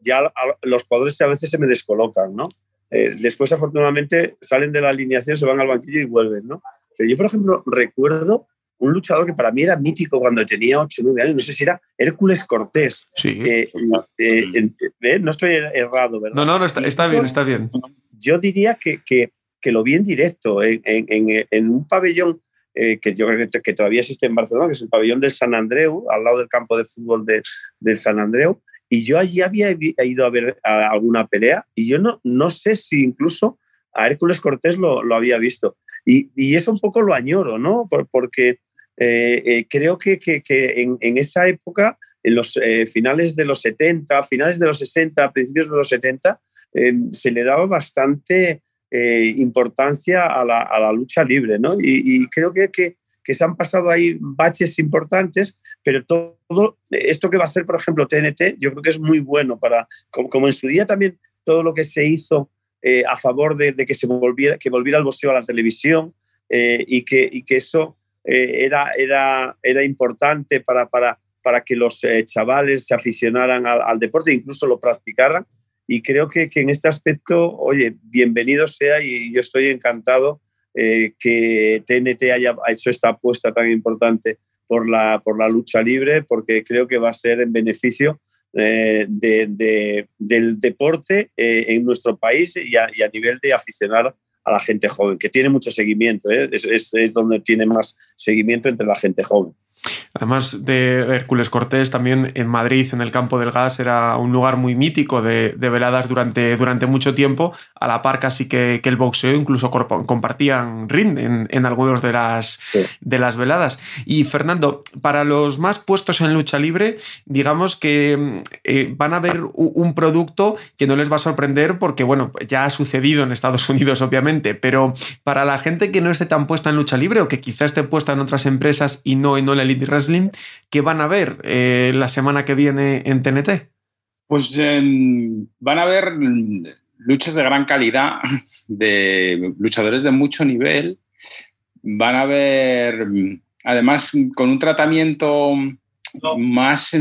ya los jugadores a veces se me descolocan, ¿no? Eh, después, afortunadamente, salen de la alineación, se van al banquillo y vuelven, ¿no? Pero yo, por ejemplo, recuerdo un luchador que para mí era mítico cuando tenía 8 o 9 años, no sé si era Hércules Cortés. Sí. Eh, eh, no estoy errado, ¿verdad? No, no, no está, está bien, está bien. Yo diría que, que, que lo vi en directo, en, un pabellón que yo creo que, todavía existe en Barcelona, que es el pabellón del San Andreu, al lado del campo de fútbol de, del San Andreu, y yo allí había ido a ver alguna pelea y yo no, no sé si incluso a Hércules Cortés lo, lo había visto. Y, y, eso un poco lo añoro, ¿no? porque eh, eh, creo que, que, que en, en, esa época, en los eh, finales de los 70, finales de los 60, principios de los 70, se le daba bastante importancia a la, lucha libre, ¿no? Y, creo que, que, se han pasado ahí baches importantes, pero todo esto que va a hacer, por ejemplo, TNT, yo creo que es muy bueno para, como, en su día también todo lo que se hizo eh, a favor de, que se volviera, que volviera el boxeo a la televisión eh, y, que, que eso eh, era, era, era importante para, para, para que los chavales se aficionaran al, deporte e incluso lo practicaran. Y creo que, que, en este aspecto, oye, bienvenido sea y yo estoy encantado eh, que TNT haya hecho esta apuesta tan importante por la, por la lucha libre, porque creo que va a ser en beneficio eh, de, del deporte eh, en nuestro país y a, nivel de aficionar a la gente joven, que tiene mucho seguimiento, es, es, donde tiene más seguimiento entre la gente joven. Además de Hércules Cortés, también en Madrid, en el Campo del Gas, era un lugar muy mítico de, veladas durante, durante, mucho tiempo, a la par casi que, que el boxeo, incluso compartían ring en, en algunos de las, de las veladas. Y Fernando, para los más puestos en lucha libre, digamos que eh, van a ver un producto que no les va a sorprender porque, bueno, ya ha sucedido en Estados Unidos, obviamente, pero para la gente que no esté tan puesta en lucha libre o que quizá esté puesta en otras empresas y no en Elite Wrestling, ¿qué van a ver eh, la semana que viene en TNT? Pues van a ver luchas de gran calidad, de luchadores de mucho nivel. Van a ver, además, con un tratamiento más,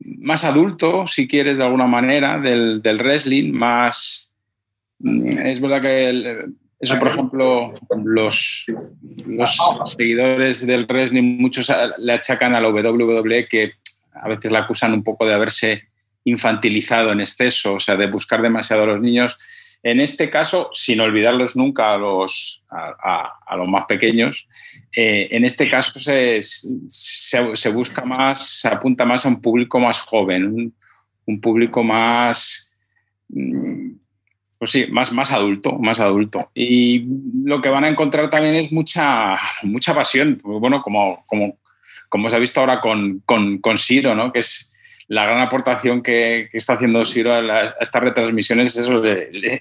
más adulto, si quieres, de alguna manera, del, del wrestling, más... Es verdad que el, eso, por ejemplo, los, seguidores del wrestling, muchos le achacan a la WWE que a veces la acusan un poco de haberse infantilizado en exceso, o sea, de buscar demasiado a los niños. En este caso, sin olvidarlos nunca a los, a, los más pequeños, eh, en este caso se, se, busca más, se apunta más a un público más joven, un, público más, mm, pues sí, más, más adulto, más adulto. Y lo que van a encontrar también es mucha, mucha pasión, bueno, como, como, como se ha visto ahora con, con, con Siro, ¿no? que es la gran aportación que, está haciendo Siro a, estas retransmisiones es eso,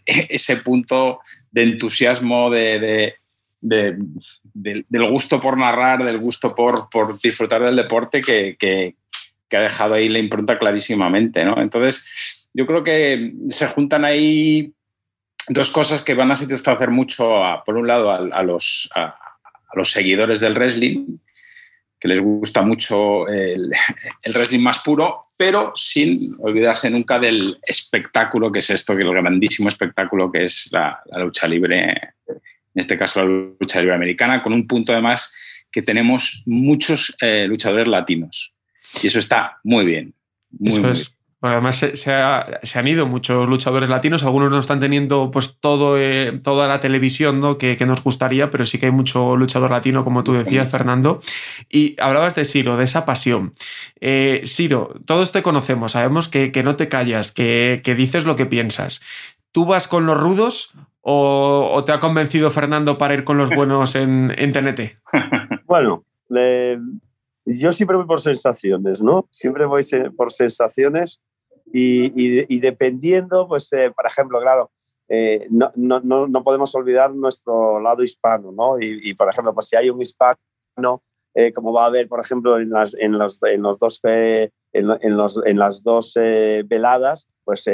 ese punto de entusiasmo, de, del gusto por narrar, del gusto por, disfrutar del deporte que, ha dejado ahí la impronta clarísimamente. ¿no? Entonces, yo creo que se juntan ahí dos cosas que van a satisfacer mucho, por un lado, a, los, a los seguidores del wrestling que les gusta mucho el, wrestling más puro, pero sin olvidarse nunca del espectáculo que es esto, que el grandísimo espectáculo que es la, lucha libre, en este caso la lucha libre americana, con un punto además que tenemos muchos eh, luchadores latinos. Y eso está muy bien. Muy, muy bien además se, han ido muchos luchadores latinos, algunos no están teniendo pues todo, eh, toda la televisión ¿no? que, nos gustaría, pero sí que hay mucho luchador latino, como tú decías, Fernando. Y hablabas de Siro, de esa pasión. Eh, Siro, todos te conocemos, sabemos que, no te callas, que, dices lo que piensas. ¿Tú vas con los rudos o, te ha convencido Fernando para ir con los buenos en, TNT? Bueno, yo siempre voy por sensaciones, ¿no? Siempre voy por sensaciones y, dependiendo, pues, eh, por ejemplo, claro, eh, no, no, no, podemos olvidar nuestro lado hispano, ¿no? Y, por ejemplo, pues si hay un hispano, eh, como va a haber, por ejemplo, en, las, en, los, en los dos, en, en, los, en las dos veladas, pues,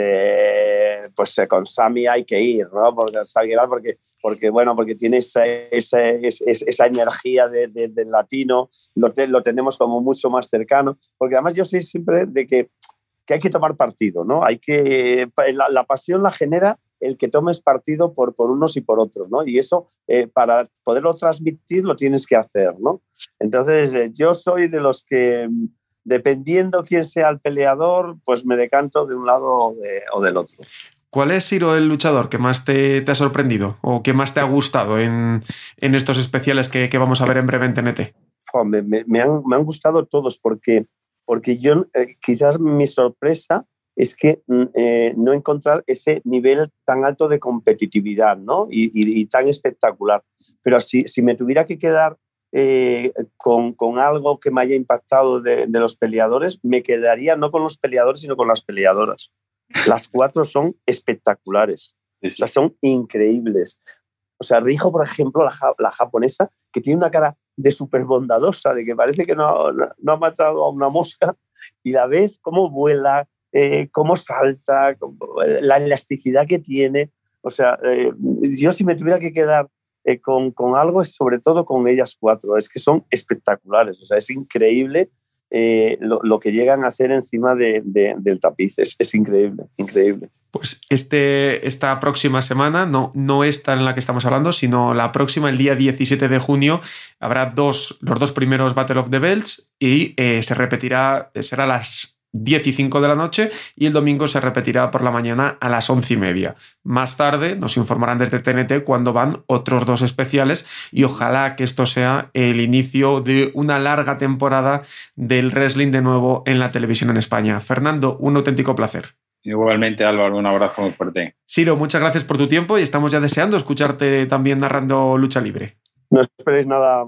pues con Sami hay que ir, ¿no? Porque, porque, porque bueno, porque tiene esa, esa, esa energía del de, latino, lo, lo tenemos como mucho más cercano, porque además yo soy siempre de que que hay que tomar partido, ¿no? Hay que, la, pasión la genera el que tomes partido por, por unos y por otros, ¿no? Y eso, eh, para poderlo transmitir, lo tienes que hacer, ¿no? Entonces, eh, yo soy de los que, dependiendo quién sea el peleador, pues me decanto de un lado o, del otro. ¿Cuál es, Siro, el luchador que más te, ha sorprendido o que más te ha gustado en, estos especiales que, vamos a ver en breve en TNT? me, han, me han gustado todos porque porque yo eh, quizás mi sorpresa es que mm, eh, no encontrar ese nivel tan alto de competitividad ¿no? y, tan espectacular. Pero si, si me tuviera que quedar eh, con, con, algo que me haya impactado de, de, los peleadores, me quedaría no con los peleadores, sino con las peleadoras. Las cuatro son espectaculares, o sea, son increíbles. O sea, Rijo, por ejemplo, la, la japonesa, que tiene una cara de súper bondadosa, de que parece que no, no, ha matado a una mosca, y la ves cómo vuela, eh, cómo salta, la elasticidad que tiene. O sea, eh, yo si me tuviera que quedar eh, con, con, algo es sobre todo con ellas cuatro, es que son espectaculares, o sea, es increíble lo, lo, que llegan a hacer encima de, del tapiz, es, es increíble, increíble. Pues este, esta próxima semana, no, no esta en la que estamos hablando, sino la próxima, el día 17 de junio, habrá dos, los dos primeros Battle of the Belts y eh, se repetirá, será las 10 y 5 de la noche y el domingo se repetirá por la mañana a las 11 y media. Más tarde nos informarán desde TNT cuando van otros dos especiales y ojalá que esto sea el inicio de una larga temporada del wrestling de nuevo en la televisión en España. Fernando, un auténtico placer. Igualmente, Álvaro, un abrazo muy fuerte. Siro, muchas gracias por tu tiempo y estamos ya deseando escucharte también narrando lucha libre. No esperéis nada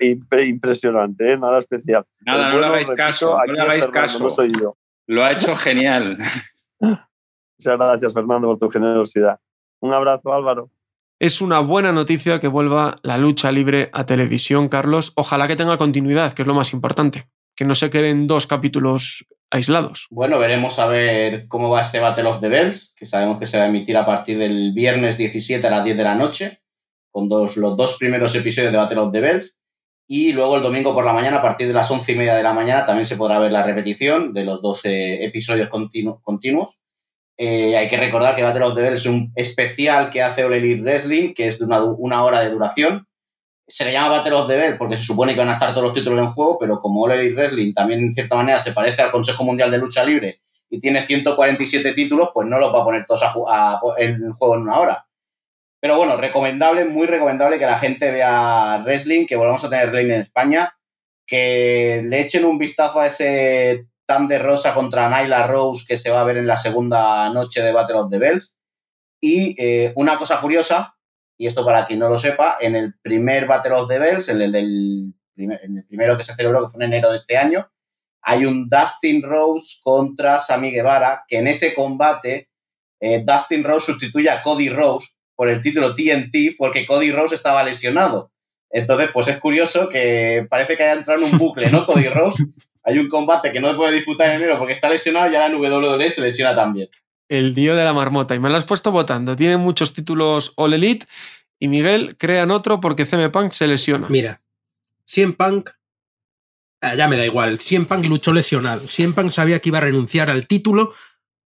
impresionante, ¿eh? nada especial. Nada, no le hagáis caso, no le hagáis caso. soy yo. Lo ha hecho genial. Muchas gracias, Fernando, por tu generosidad. Un abrazo, Álvaro. Es una buena noticia que vuelva la lucha libre a televisión, Carlos. Ojalá que tenga continuidad, que es lo más importante. Que no se queden dos capítulos aislados. Bueno, veremos a ver cómo va este Battle of the Bells, que sabemos que se va a emitir a partir del viernes 17 a las 10 de la noche, con los dos primeros episodios de Battle of the Bells. Y luego el domingo por la mañana, a partir de las once y media de la mañana, también se podrá ver la repetición de los dos episodios continuos. Eh, hay que recordar que Battle of the Bells es un especial que hace All Elite Wrestling, que es de una hora de duración se le llama Battle of the Bell porque se supone que van a estar todos los títulos en juego, pero como All Elite Wrestling también en cierta manera se parece al Consejo Mundial de Lucha Libre y tiene 147 títulos, pues no los va a poner todos en juego en una hora. Pero bueno, recomendable, muy recomendable que la gente vea wrestling, que volvamos a tener wrestling en España, que le echen un vistazo a ese Tam de Rosa contra Nyla Rose que se va a ver en la segunda noche de Battle of the Bells. Y eh, una cosa curiosa, y esto para quien no lo sepa, en el primer Battle of the Bells, en el, del en el primero que se celebró, que fue en enero de este año, hay un Dustin Rose contra Sammy Guevara, que en ese combate eh, Dustin Rose sustituye a Cody Rose por el título TNT porque Cody Rose estaba lesionado. Entonces, pues es curioso que parece que haya entrado en un bucle, ¿no? Cody Rose. Hay un combate que no puede disputar en enero porque está lesionado y ahora en WWE se lesiona también. El dio de la marmota. Y me lo has puesto votando. Tiene muchos títulos All Elite y Miguel crean otro porque CM Punk se lesiona. Mira, CM Punk Ah, ya me da igual. Cien Punk luchó lesionado. Cien Punk sabía que iba a renunciar al título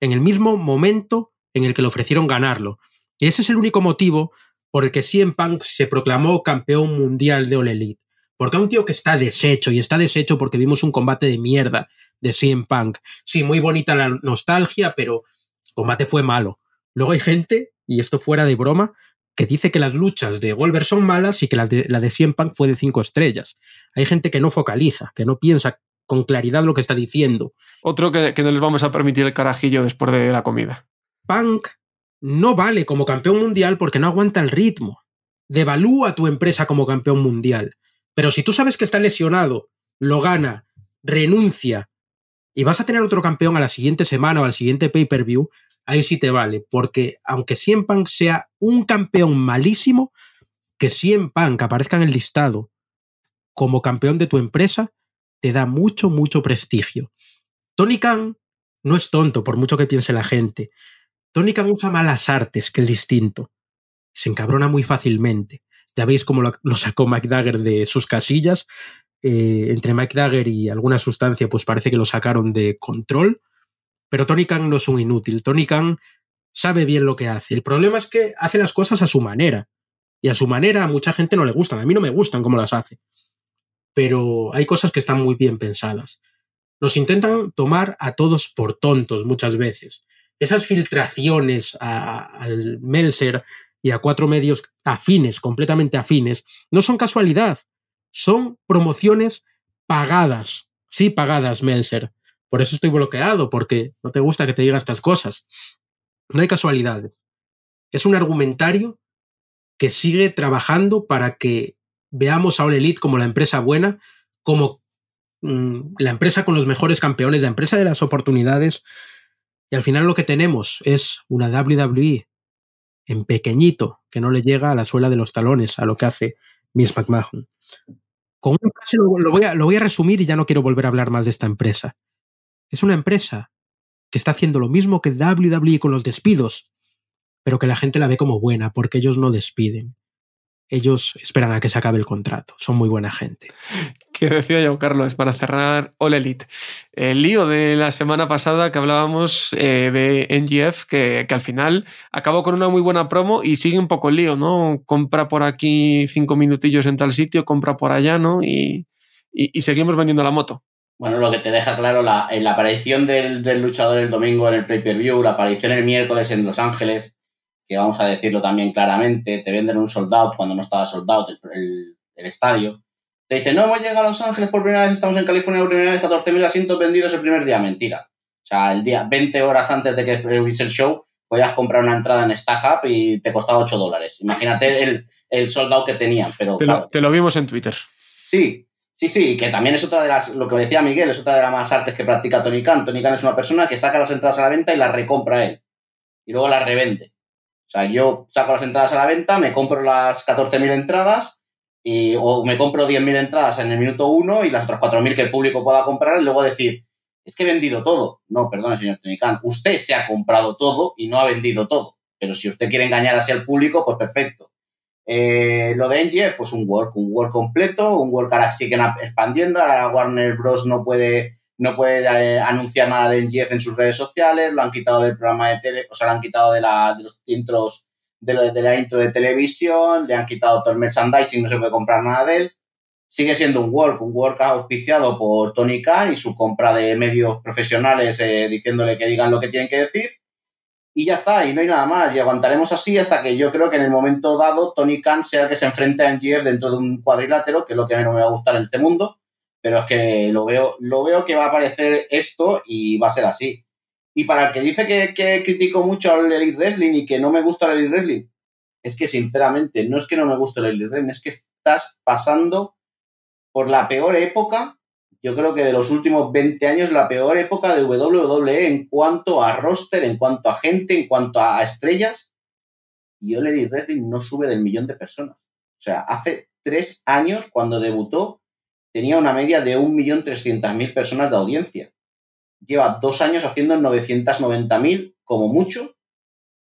en el mismo momento en el que le ofrecieron ganarlo. Y ese es el único motivo por el que Cien Punk se proclamó campeón mundial de All Elite. Porque a un tío que está deshecho, y está deshecho porque vimos un combate de mierda de Cien Punk. Sí, muy bonita la nostalgia, pero combate fue malo. Luego hay gente, y esto fuera de broma, que dice que las luchas de Goldberg son malas y que la de, la de Cien Punk fue de cinco estrellas. Hay gente que no focaliza, que no piensa con claridad lo que está diciendo. Otro que, no les vamos a permitir el carajillo después de la comida. Punk no vale como campeón mundial porque no aguanta el ritmo. Devalúa tu empresa como campeón mundial. Pero si tú sabes que está lesionado, lo gana, renuncia y vas a tener otro campeón a la siguiente semana o al siguiente pay-per-view, ahí sí te vale, porque aunque CM Punk sea un campeón malísimo, que CM Punk aparezca en el listado como campeón de tu empresa, te da mucho, mucho prestigio. Tony Khan no es tonto, por mucho que piense la gente. Tony Khan usa malas artes, que es distinto. Se encabrona muy fácilmente. Ya veis cómo lo, sacó Mike Dagger de sus casillas. Eh, entre Mike Dagger y alguna sustancia, pues parece que lo sacaron de control. Pero Tony Khan no es un inútil. Tony Khan sabe bien lo que hace. El problema es que hace las cosas a su manera. Y a su manera a mucha gente no le gustan. A mí no me gustan cómo las hace. Pero hay cosas que están muy bien pensadas. Nos intentan tomar a todos por tontos muchas veces. Esas filtraciones al Melser y a cuatro medios afines, completamente afines, no son casualidad. Son promociones pagadas. Sí, pagadas, Melser. Por eso estoy bloqueado, porque no te gusta que te diga estas cosas. No hay casualidades. Es un argumentario que sigue trabajando para que veamos a All Elite como la empresa buena, como mm, la empresa con los mejores campeones, la empresa de las oportunidades. Y al final lo que tenemos es una WWE en pequeñito, que no le llega a la suela de los talones a lo que hace Miss McMahon. Con una frase lo voy a resumir y ya no quiero volver a hablar más de esta empresa. Es una empresa que está haciendo lo mismo que WWE con los despidos, pero que la gente la ve como buena porque ellos no despiden. Ellos esperan a que se acabe el contrato. Son muy buena gente. ¿Qué decía yo, Carlos, para cerrar All Elite. El lío de la semana pasada que hablábamos eh, de NGF, que, al final acabó con una muy buena promo y sigue un poco el lío, ¿no? Compra por aquí cinco minutillos en tal sitio, compra por allá, ¿no? Y seguimos vendiendo la moto. Bueno, lo que te deja claro, la, en la aparición del, luchador el domingo en el pay-per-view, la aparición el miércoles en Los Ángeles, que vamos a decirlo también claramente, te venden un sold out cuando no estaba sold out el, estadio. Te dicen, no hemos llegado a Los Ángeles por primera vez, estamos en California por primera vez, 14.000 asientos vendidos el primer día. Mentira. O sea, el día, 20 horas antes de que hubiese el show, podías comprar una entrada en StagHub y te costaba 8 dólares. Imagínate el, el sold out que tenían. Pero, te lo vimos en Twitter. Sí, Sí, sí, que también es otra de las, lo que decía Miguel, es otra de las más artes que practica Tony Khan. Tony Khan es una persona que saca las entradas a la venta y las recompra él. Y luego las revende. O sea, yo saco las entradas a la venta, me compro las 14.000 entradas y, o me compro 10.000 entradas en el minuto 1 y las otras 4.000 que el público pueda comprar y luego decir, es que he vendido todo. No, perdone, señor Tony Khan, usted se ha comprado todo y no ha vendido todo. Pero si usted quiere engañar así al público, pues perfecto. Eh, lo de NGF, pues un work, un work completo, un work ahora siguen expandiendo, ahora Warner Bros. no puede, no puede eh, anunciar nada de NGF en sus redes sociales, lo han quitado del programa de tele, o sea, lo han quitado de, la, de los intros, de la, de la, intro de televisión, le han quitado todo el merchandising, no se puede comprar nada de él. sigue siendo un work, un work auspiciado por Tony Khan y su compra de medios profesionales eh, diciéndole que digan lo que tienen que decir. Y ya está, y no hay nada más. Y aguantaremos así hasta que yo creo que en el momento dado Tony Khan sea el que se enfrente a MGF dentro de un cuadrilátero, que es lo que a mí no me va a gustar en este mundo. Pero es que lo veo, lo veo que va a aparecer esto y va a ser así. Y para el que dice que, que critico mucho al Elite Wrestling y que no me gusta el Elite Wrestling, es que sinceramente no es que no me guste el Elite Wrestling, es que estás pasando por la peor época, yo creo que de los últimos 20 años, la peor época de WWE en cuanto a roster, en cuanto a gente, en cuanto a estrellas. Y All Wrestling no sube del millón de personas. O sea, hace tres años, cuando debutó, tenía una media de 1.300.000 personas de audiencia. Lleva dos años haciendo 990.000 como mucho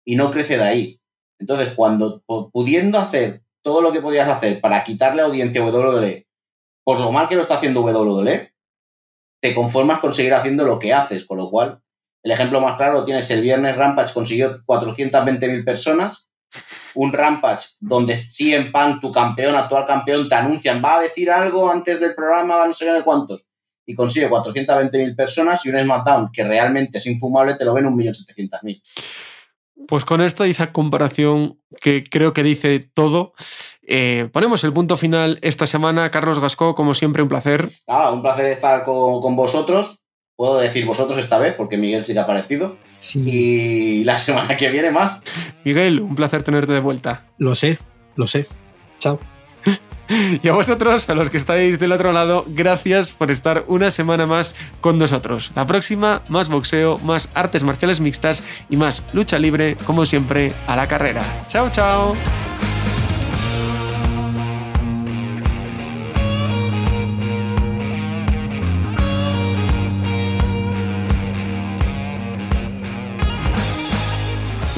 y no crece de ahí. Entonces, cuando pudiendo hacer todo lo que podías hacer para quitarle audiencia a WWE por lo mal que lo está haciendo WWE, te conformas con seguir haciendo lo que haces, con lo cual, el ejemplo más claro tienes el viernes Rampage consiguió 420.000 personas, un Rampage donde en Punk, tu campeón, actual campeón, te anuncian, va a decir algo antes del programa, no sé de cuántos, y consigue 420.000 personas y un SmackDown que realmente es infumable, te lo ven 1.700.000. Pues con esto y esa comparación que creo que dice todo, eh, ponemos el punto final esta semana. Carlos Gascó, como siempre, un placer. Ah, un placer estar con, vosotros. Puedo decir vosotros esta vez, porque Miguel sí que ha aparecido. Y la semana que viene más. Miguel, un placer tenerte de vuelta. Lo sé, lo sé. Chao. Y a vosotros, a los que estáis del otro lado, gracias por estar una semana más con nosotros. La próxima, más boxeo, más artes marciales mixtas y más lucha libre, como siempre, a la carrera. Chao, chao.